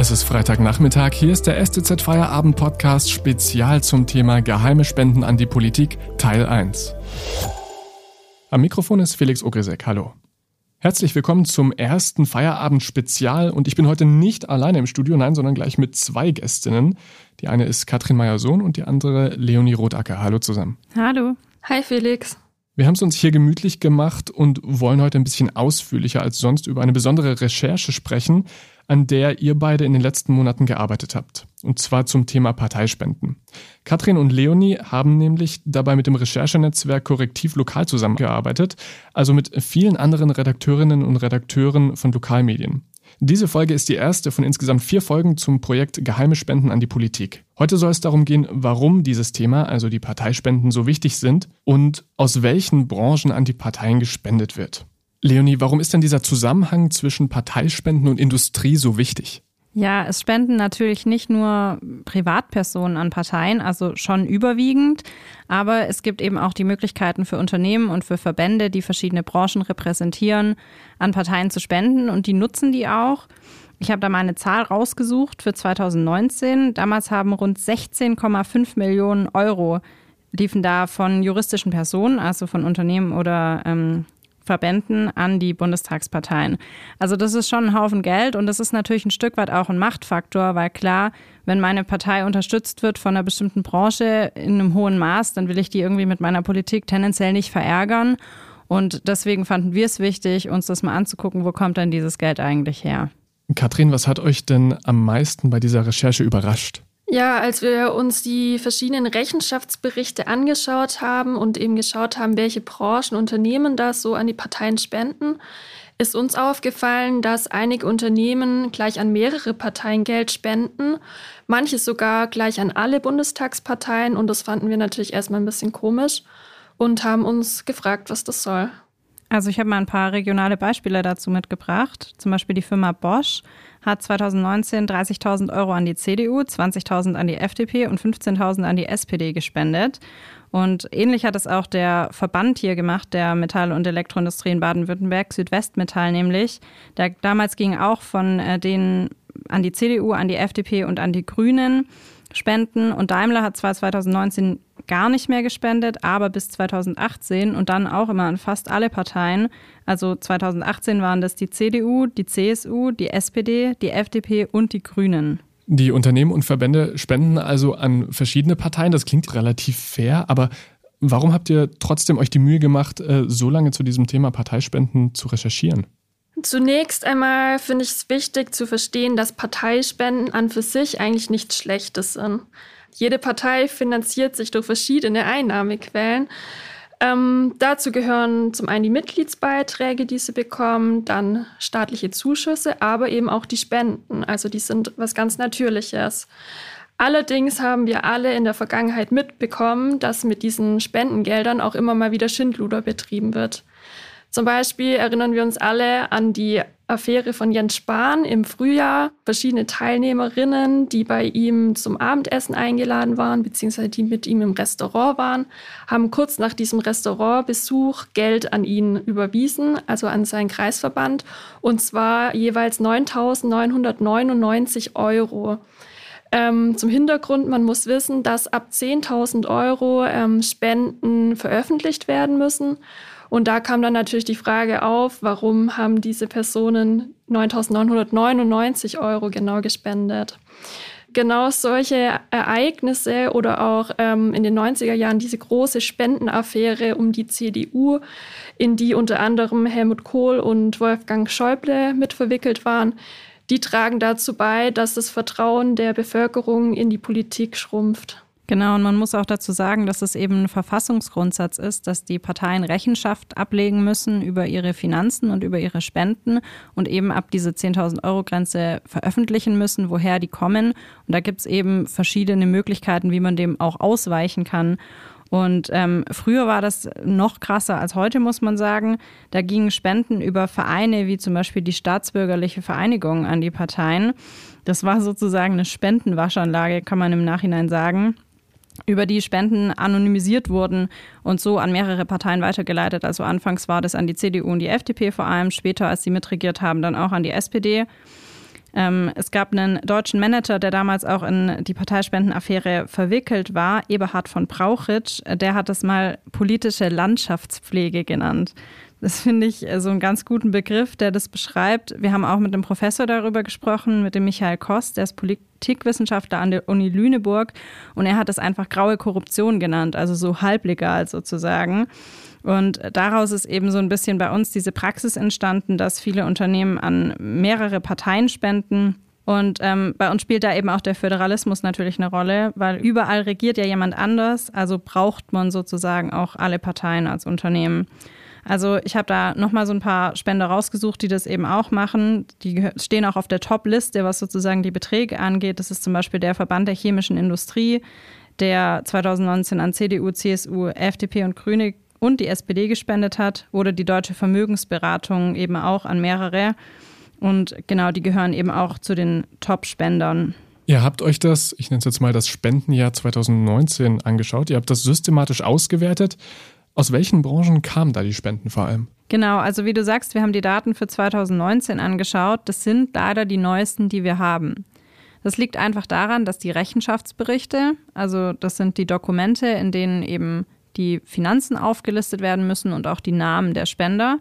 Es ist Freitagnachmittag, hier ist der STZ Feierabend Podcast spezial zum Thema Geheime Spenden an die Politik, Teil 1. Am Mikrofon ist Felix Ogresek, hallo. Herzlich willkommen zum ersten Feierabend Spezial und ich bin heute nicht alleine im Studio, nein, sondern gleich mit zwei Gästinnen. Die eine ist Katrin Meyer-Sohn und die andere Leonie Rotacker. Hallo zusammen. Hallo. Hi Felix. Wir haben es uns hier gemütlich gemacht und wollen heute ein bisschen ausführlicher als sonst über eine besondere Recherche sprechen, an der ihr beide in den letzten Monaten gearbeitet habt. Und zwar zum Thema Parteispenden. Katrin und Leonie haben nämlich dabei mit dem Recherchenetzwerk Korrektiv Lokal zusammengearbeitet, also mit vielen anderen Redakteurinnen und Redakteuren von Lokalmedien. Diese Folge ist die erste von insgesamt vier Folgen zum Projekt Geheime Spenden an die Politik. Heute soll es darum gehen, warum dieses Thema, also die Parteispenden, so wichtig sind und aus welchen Branchen an die Parteien gespendet wird. Leonie, warum ist denn dieser Zusammenhang zwischen Parteispenden und Industrie so wichtig? Ja, es spenden natürlich nicht nur Privatpersonen an Parteien, also schon überwiegend, aber es gibt eben auch die Möglichkeiten für Unternehmen und für Verbände, die verschiedene Branchen repräsentieren, an Parteien zu spenden und die nutzen die auch. Ich habe da mal eine Zahl rausgesucht für 2019. Damals haben rund 16,5 Millionen Euro liefen da von juristischen Personen, also von Unternehmen oder ähm, Verbänden an die Bundestagsparteien. Also das ist schon ein Haufen Geld und das ist natürlich ein Stück weit auch ein Machtfaktor, weil klar, wenn meine Partei unterstützt wird von einer bestimmten Branche in einem hohen Maß, dann will ich die irgendwie mit meiner Politik tendenziell nicht verärgern. Und deswegen fanden wir es wichtig, uns das mal anzugucken, wo kommt denn dieses Geld eigentlich her. Katrin, was hat euch denn am meisten bei dieser Recherche überrascht? Ja, als wir uns die verschiedenen Rechenschaftsberichte angeschaut haben und eben geschaut haben, welche Branchen, Unternehmen das so an die Parteien spenden, ist uns aufgefallen, dass einige Unternehmen gleich an mehrere Parteien Geld spenden, manche sogar gleich an alle Bundestagsparteien und das fanden wir natürlich erstmal ein bisschen komisch und haben uns gefragt, was das soll. Also ich habe mal ein paar regionale Beispiele dazu mitgebracht. Zum Beispiel die Firma Bosch hat 2019 30.000 Euro an die CDU, 20.000 an die FDP und 15.000 an die SPD gespendet. Und ähnlich hat es auch der Verband hier gemacht, der Metall- und Elektroindustrie in Baden-Württemberg, Südwestmetall nämlich. Der damals ging auch von äh, denen an die CDU, an die FDP und an die Grünen spenden. Und Daimler hat zwar 2019 gar nicht mehr gespendet, aber bis 2018 und dann auch immer an fast alle Parteien. Also 2018 waren das die CDU, die CSU, die SPD, die FDP und die Grünen. Die Unternehmen und Verbände spenden also an verschiedene Parteien. Das klingt relativ fair, aber warum habt ihr trotzdem euch die Mühe gemacht, äh, so lange zu diesem Thema Parteispenden zu recherchieren? Zunächst einmal finde ich es wichtig zu verstehen, dass Parteispenden an für sich eigentlich nichts Schlechtes sind. Jede Partei finanziert sich durch verschiedene Einnahmequellen. Ähm, dazu gehören zum einen die Mitgliedsbeiträge, die sie bekommen, dann staatliche Zuschüsse, aber eben auch die Spenden. Also die sind was ganz Natürliches. Allerdings haben wir alle in der Vergangenheit mitbekommen, dass mit diesen Spendengeldern auch immer mal wieder Schindluder betrieben wird. Zum Beispiel erinnern wir uns alle an die Affäre von Jens Spahn im Frühjahr. Verschiedene Teilnehmerinnen, die bei ihm zum Abendessen eingeladen waren, beziehungsweise die mit ihm im Restaurant waren, haben kurz nach diesem Restaurantbesuch Geld an ihn überwiesen, also an seinen Kreisverband, und zwar jeweils 9.999 Euro. Ähm, zum Hintergrund, man muss wissen, dass ab 10.000 Euro ähm, Spenden veröffentlicht werden müssen. Und da kam dann natürlich die Frage auf, warum haben diese Personen 9.999 Euro genau gespendet? Genau solche Ereignisse oder auch ähm, in den 90er Jahren diese große Spendenaffäre um die CDU, in die unter anderem Helmut Kohl und Wolfgang Schäuble mit verwickelt waren, die tragen dazu bei, dass das Vertrauen der Bevölkerung in die Politik schrumpft. Genau, und man muss auch dazu sagen, dass es eben ein Verfassungsgrundsatz ist, dass die Parteien Rechenschaft ablegen müssen über ihre Finanzen und über ihre Spenden und eben ab diese 10.000 Euro Grenze veröffentlichen müssen, woher die kommen. Und da gibt es eben verschiedene Möglichkeiten, wie man dem auch ausweichen kann. Und ähm, früher war das noch krasser als heute, muss man sagen. Da gingen Spenden über Vereine wie zum Beispiel die Staatsbürgerliche Vereinigung an die Parteien. Das war sozusagen eine Spendenwaschanlage, kann man im Nachhinein sagen über die Spenden anonymisiert wurden und so an mehrere Parteien weitergeleitet. Also anfangs war das an die CDU und die FDP vor allem, später, als sie mitregiert haben, dann auch an die SPD. Ähm, es gab einen deutschen Manager, der damals auch in die Parteispendenaffäre verwickelt war, Eberhard von Brauchitsch. Der hat das mal politische Landschaftspflege genannt. Das finde ich äh, so einen ganz guten Begriff, der das beschreibt. Wir haben auch mit dem Professor darüber gesprochen, mit dem Michael Kost, der ist Politikwissenschaftler an der Uni Lüneburg und er hat es einfach graue Korruption genannt, also so halblegal sozusagen. Und daraus ist eben so ein bisschen bei uns diese Praxis entstanden, dass viele Unternehmen an mehrere Parteien spenden. Und ähm, bei uns spielt da eben auch der Föderalismus natürlich eine Rolle, weil überall regiert ja jemand anders. Also braucht man sozusagen auch alle Parteien als Unternehmen. Also ich habe da nochmal so ein paar Spender rausgesucht, die das eben auch machen. Die stehen auch auf der Top-Liste, was sozusagen die Beträge angeht. Das ist zum Beispiel der Verband der chemischen Industrie, der 2019 an CDU, CSU, FDP und Grüne und die SPD gespendet hat, oder die Deutsche Vermögensberatung eben auch an mehrere. Und genau, die gehören eben auch zu den Top-Spendern. Ihr habt euch das, ich nenne es jetzt mal das Spendenjahr 2019 angeschaut. Ihr habt das systematisch ausgewertet. Aus welchen Branchen kamen da die Spenden vor allem? Genau, also wie du sagst, wir haben die Daten für 2019 angeschaut. Das sind leider die neuesten, die wir haben. Das liegt einfach daran, dass die Rechenschaftsberichte, also das sind die Dokumente, in denen eben die Finanzen aufgelistet werden müssen und auch die Namen der Spender,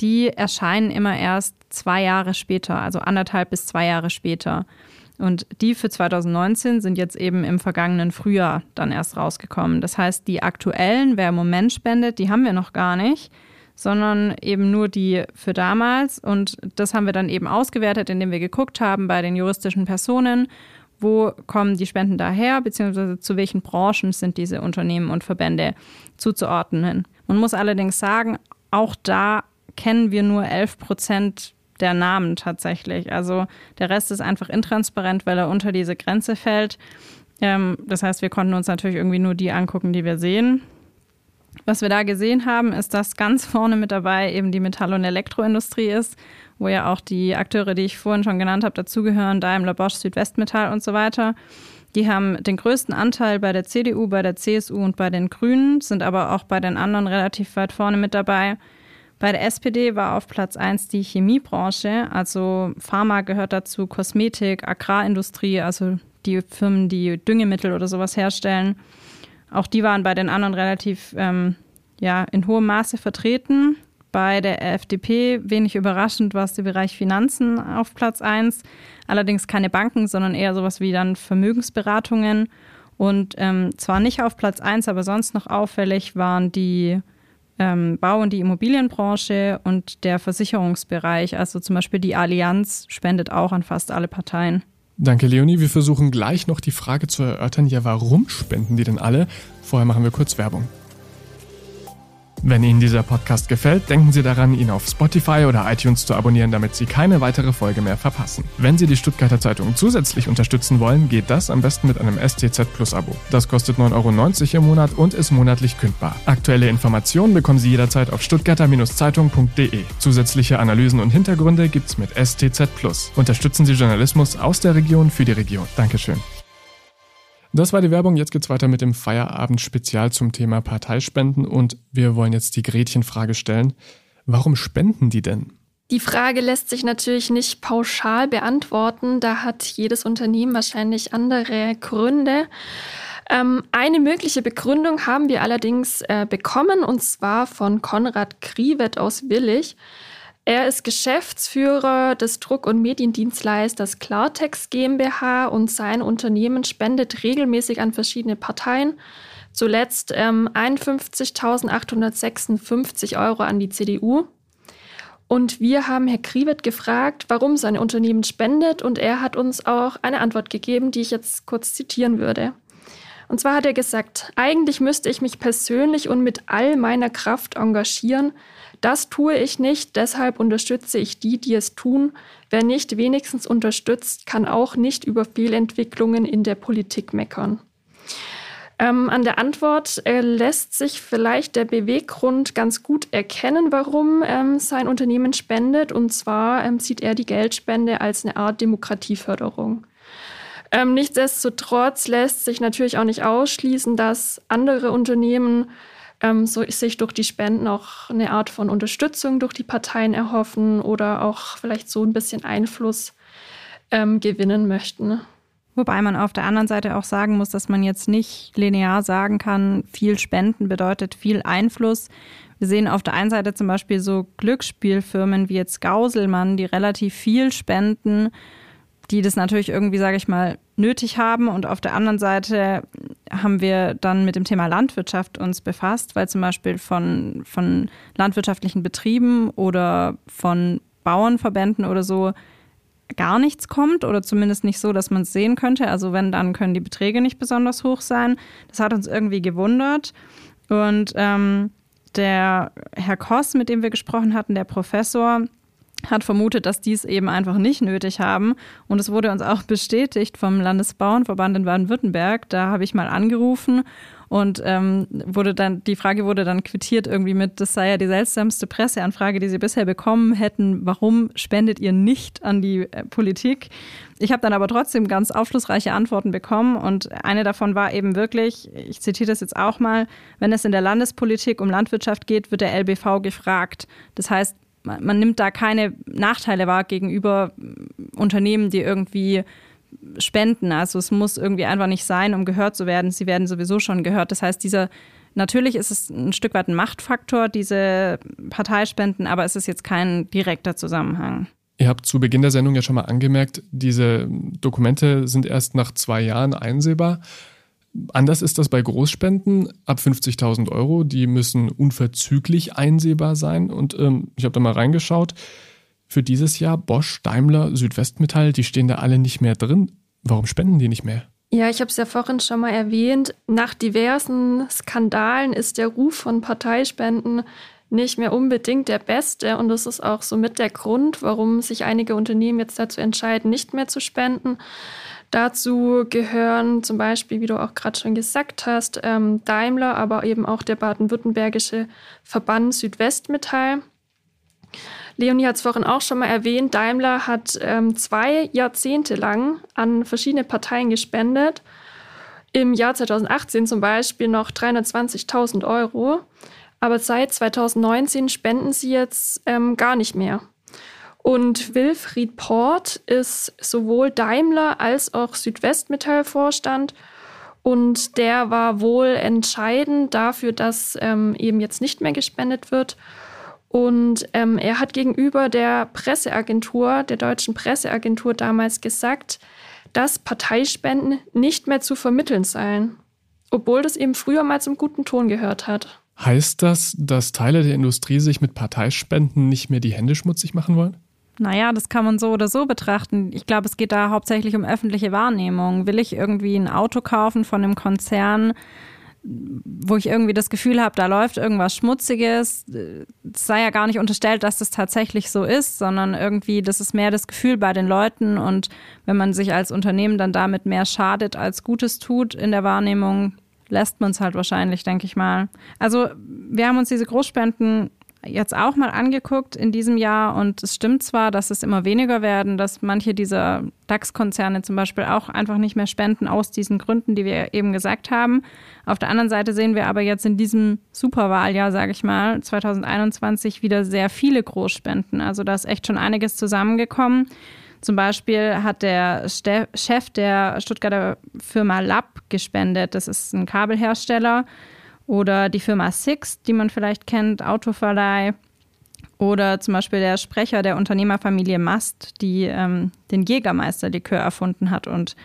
die erscheinen immer erst zwei Jahre später, also anderthalb bis zwei Jahre später. Und die für 2019 sind jetzt eben im vergangenen Frühjahr dann erst rausgekommen. Das heißt, die aktuellen, wer im Moment spendet, die haben wir noch gar nicht, sondern eben nur die für damals. Und das haben wir dann eben ausgewertet, indem wir geguckt haben bei den juristischen Personen, wo kommen die Spenden daher, beziehungsweise zu welchen Branchen sind diese Unternehmen und Verbände zuzuordnen. Man muss allerdings sagen, auch da kennen wir nur 11 Prozent der Namen tatsächlich. Also der Rest ist einfach intransparent, weil er unter diese Grenze fällt. Ähm, das heißt, wir konnten uns natürlich irgendwie nur die angucken, die wir sehen. Was wir da gesehen haben, ist, dass ganz vorne mit dabei eben die Metall- und Elektroindustrie ist, wo ja auch die Akteure, die ich vorhin schon genannt habe, dazugehören, Daimler, Bosch, Südwestmetall und so weiter. Die haben den größten Anteil bei der CDU, bei der CSU und bei den Grünen, sind aber auch bei den anderen relativ weit vorne mit dabei. Bei der SPD war auf Platz 1 die Chemiebranche, also Pharma gehört dazu, Kosmetik, Agrarindustrie, also die Firmen, die Düngemittel oder sowas herstellen. Auch die waren bei den anderen relativ ähm, ja, in hohem Maße vertreten. Bei der FDP, wenig überraschend, war es der Bereich Finanzen auf Platz 1. Allerdings keine Banken, sondern eher sowas wie dann Vermögensberatungen. Und ähm, zwar nicht auf Platz 1, aber sonst noch auffällig waren die ähm, Bau- und die Immobilienbranche und der Versicherungsbereich. Also zum Beispiel die Allianz spendet auch an fast alle Parteien. Danke, Leonie. Wir versuchen gleich noch die Frage zu erörtern, ja, warum spenden die denn alle? Vorher machen wir kurz Werbung. Wenn Ihnen dieser Podcast gefällt, denken Sie daran, ihn auf Spotify oder iTunes zu abonnieren, damit Sie keine weitere Folge mehr verpassen. Wenn Sie die Stuttgarter Zeitung zusätzlich unterstützen wollen, geht das am besten mit einem STZ Plus Abo. Das kostet 9,90 Euro im Monat und ist monatlich kündbar. Aktuelle Informationen bekommen Sie jederzeit auf stuttgarter-zeitung.de. Zusätzliche Analysen und Hintergründe gibt's mit STZ Plus. Unterstützen Sie Journalismus aus der Region für die Region. Dankeschön. Das war die Werbung. Jetzt geht's weiter mit dem Feierabend-Spezial zum Thema Parteispenden und wir wollen jetzt die Gretchenfrage stellen. Warum spenden die denn? Die Frage lässt sich natürlich nicht pauschal beantworten. Da hat jedes Unternehmen wahrscheinlich andere Gründe. Ähm, eine mögliche Begründung haben wir allerdings äh, bekommen und zwar von Konrad Krivet aus Willig. Er ist Geschäftsführer des Druck- und Mediendienstleisters Klartext GmbH und sein Unternehmen spendet regelmäßig an verschiedene Parteien. Zuletzt ähm, 51.856 Euro an die CDU. Und wir haben Herr Krivet gefragt, warum sein Unternehmen spendet und er hat uns auch eine Antwort gegeben, die ich jetzt kurz zitieren würde. Und zwar hat er gesagt, eigentlich müsste ich mich persönlich und mit all meiner Kraft engagieren, das tue ich nicht, deshalb unterstütze ich die, die es tun. Wer nicht wenigstens unterstützt, kann auch nicht über Fehlentwicklungen in der Politik meckern. Ähm, an der Antwort äh, lässt sich vielleicht der Beweggrund ganz gut erkennen, warum ähm, sein Unternehmen spendet. Und zwar ähm, sieht er die Geldspende als eine Art Demokratieförderung. Ähm, nichtsdestotrotz lässt sich natürlich auch nicht ausschließen, dass andere Unternehmen ähm, so sich durch die Spenden auch eine Art von Unterstützung durch die Parteien erhoffen oder auch vielleicht so ein bisschen Einfluss ähm, gewinnen möchten. Wobei man auf der anderen Seite auch sagen muss, dass man jetzt nicht linear sagen kann, viel Spenden bedeutet viel Einfluss. Wir sehen auf der einen Seite zum Beispiel so Glücksspielfirmen wie jetzt Gauselmann, die relativ viel spenden, die das natürlich irgendwie, sage ich mal, nötig haben. Und auf der anderen Seite haben wir dann mit dem Thema Landwirtschaft uns befasst, weil zum Beispiel von, von landwirtschaftlichen Betrieben oder von Bauernverbänden oder so gar nichts kommt oder zumindest nicht so, dass man es sehen könnte. Also wenn, dann können die Beträge nicht besonders hoch sein. Das hat uns irgendwie gewundert. Und ähm, der Herr Koss, mit dem wir gesprochen hatten, der Professor, hat vermutet, dass dies eben einfach nicht nötig haben. Und es wurde uns auch bestätigt vom Landesbauernverband in Baden-Württemberg. Da habe ich mal angerufen und ähm, wurde dann, die Frage wurde dann quittiert irgendwie mit, das sei ja die seltsamste Presseanfrage, die sie bisher bekommen hätten. Warum spendet ihr nicht an die äh, Politik? Ich habe dann aber trotzdem ganz aufschlussreiche Antworten bekommen und eine davon war eben wirklich, ich zitiere das jetzt auch mal, wenn es in der Landespolitik um Landwirtschaft geht, wird der LBV gefragt. Das heißt, man nimmt da keine Nachteile wahr gegenüber Unternehmen, die irgendwie spenden. Also es muss irgendwie einfach nicht sein, um gehört zu werden. Sie werden sowieso schon gehört. Das heißt, dieser Natürlich ist es ein Stück weit ein Machtfaktor, diese Parteispenden, aber es ist jetzt kein direkter Zusammenhang. Ihr habt zu Beginn der Sendung ja schon mal angemerkt, diese Dokumente sind erst nach zwei Jahren einsehbar. Anders ist das bei Großspenden ab 50.000 Euro. Die müssen unverzüglich einsehbar sein. Und ähm, ich habe da mal reingeschaut für dieses Jahr Bosch, Daimler, Südwestmetall, die stehen da alle nicht mehr drin. Warum spenden die nicht mehr? Ja, ich habe es ja vorhin schon mal erwähnt. Nach diversen Skandalen ist der Ruf von Parteispenden nicht mehr unbedingt der beste. Und das ist auch somit der Grund, warum sich einige Unternehmen jetzt dazu entscheiden, nicht mehr zu spenden. Dazu gehören zum Beispiel, wie du auch gerade schon gesagt hast, ähm, Daimler, aber eben auch der baden-württembergische Verband Südwestmetall. Leonie hat es vorhin auch schon mal erwähnt, Daimler hat ähm, zwei Jahrzehnte lang an verschiedene Parteien gespendet. Im Jahr 2018 zum Beispiel noch 320.000 Euro. Aber seit 2019 spenden sie jetzt ähm, gar nicht mehr. Und Wilfried Port ist sowohl Daimler als auch Südwestmetall-Vorstand. Und der war wohl entscheidend dafür, dass ähm, eben jetzt nicht mehr gespendet wird. Und ähm, er hat gegenüber der Presseagentur, der deutschen Presseagentur damals gesagt, dass Parteispenden nicht mehr zu vermitteln seien, obwohl das eben früher mal zum guten Ton gehört hat. Heißt das, dass Teile der Industrie sich mit Parteispenden nicht mehr die Hände schmutzig machen wollen? Naja, das kann man so oder so betrachten. Ich glaube, es geht da hauptsächlich um öffentliche Wahrnehmung. Will ich irgendwie ein Auto kaufen von einem Konzern, wo ich irgendwie das Gefühl habe, da läuft irgendwas Schmutziges. Es sei ja gar nicht unterstellt, dass das tatsächlich so ist, sondern irgendwie, das ist mehr das Gefühl bei den Leuten. Und wenn man sich als Unternehmen dann damit mehr schadet als Gutes tut in der Wahrnehmung, lässt man es halt wahrscheinlich, denke ich mal. Also wir haben uns diese Großspenden jetzt auch mal angeguckt in diesem Jahr und es stimmt zwar, dass es immer weniger werden, dass manche dieser DAX-Konzerne zum Beispiel auch einfach nicht mehr spenden aus diesen Gründen, die wir eben gesagt haben. Auf der anderen Seite sehen wir aber jetzt in diesem Superwahljahr, sage ich mal, 2021 wieder sehr viele Großspenden. Also da ist echt schon einiges zusammengekommen. Zum Beispiel hat der Chef der Stuttgarter Firma Lab gespendet. Das ist ein Kabelhersteller oder die Firma Six, die man vielleicht kennt, Autoverleih. Oder zum Beispiel der Sprecher der Unternehmerfamilie Mast, die ähm, den Jägermeister-Likör erfunden hat und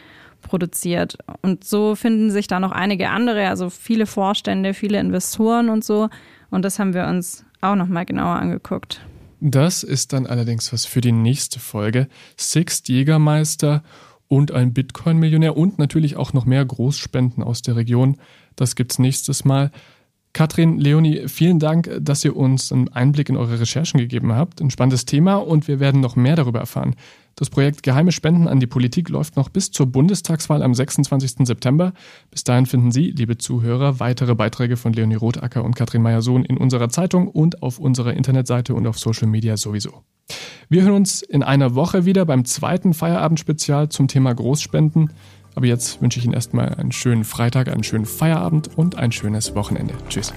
produziert. Und so finden sich da noch einige andere, also viele Vorstände, viele Investoren und so. Und das haben wir uns auch nochmal genauer angeguckt. Das ist dann allerdings was für die nächste Folge. Six Jägermeister und ein Bitcoin-Millionär und natürlich auch noch mehr Großspenden aus der Region. Das gibt's nächstes Mal. Katrin, Leonie, vielen Dank, dass ihr uns einen Einblick in eure Recherchen gegeben habt. Ein spannendes Thema und wir werden noch mehr darüber erfahren. Das Projekt Geheime Spenden an die Politik läuft noch bis zur Bundestagswahl am 26. September. Bis dahin finden Sie, liebe Zuhörer, weitere Beiträge von Leonie Rothacker und Katrin Meyer-Sohn in unserer Zeitung und auf unserer Internetseite und auf Social Media sowieso. Wir hören uns in einer Woche wieder beim zweiten Feierabendspezial zum Thema Großspenden. Aber jetzt wünsche ich Ihnen erstmal einen schönen Freitag, einen schönen Feierabend und ein schönes Wochenende. Tschüss.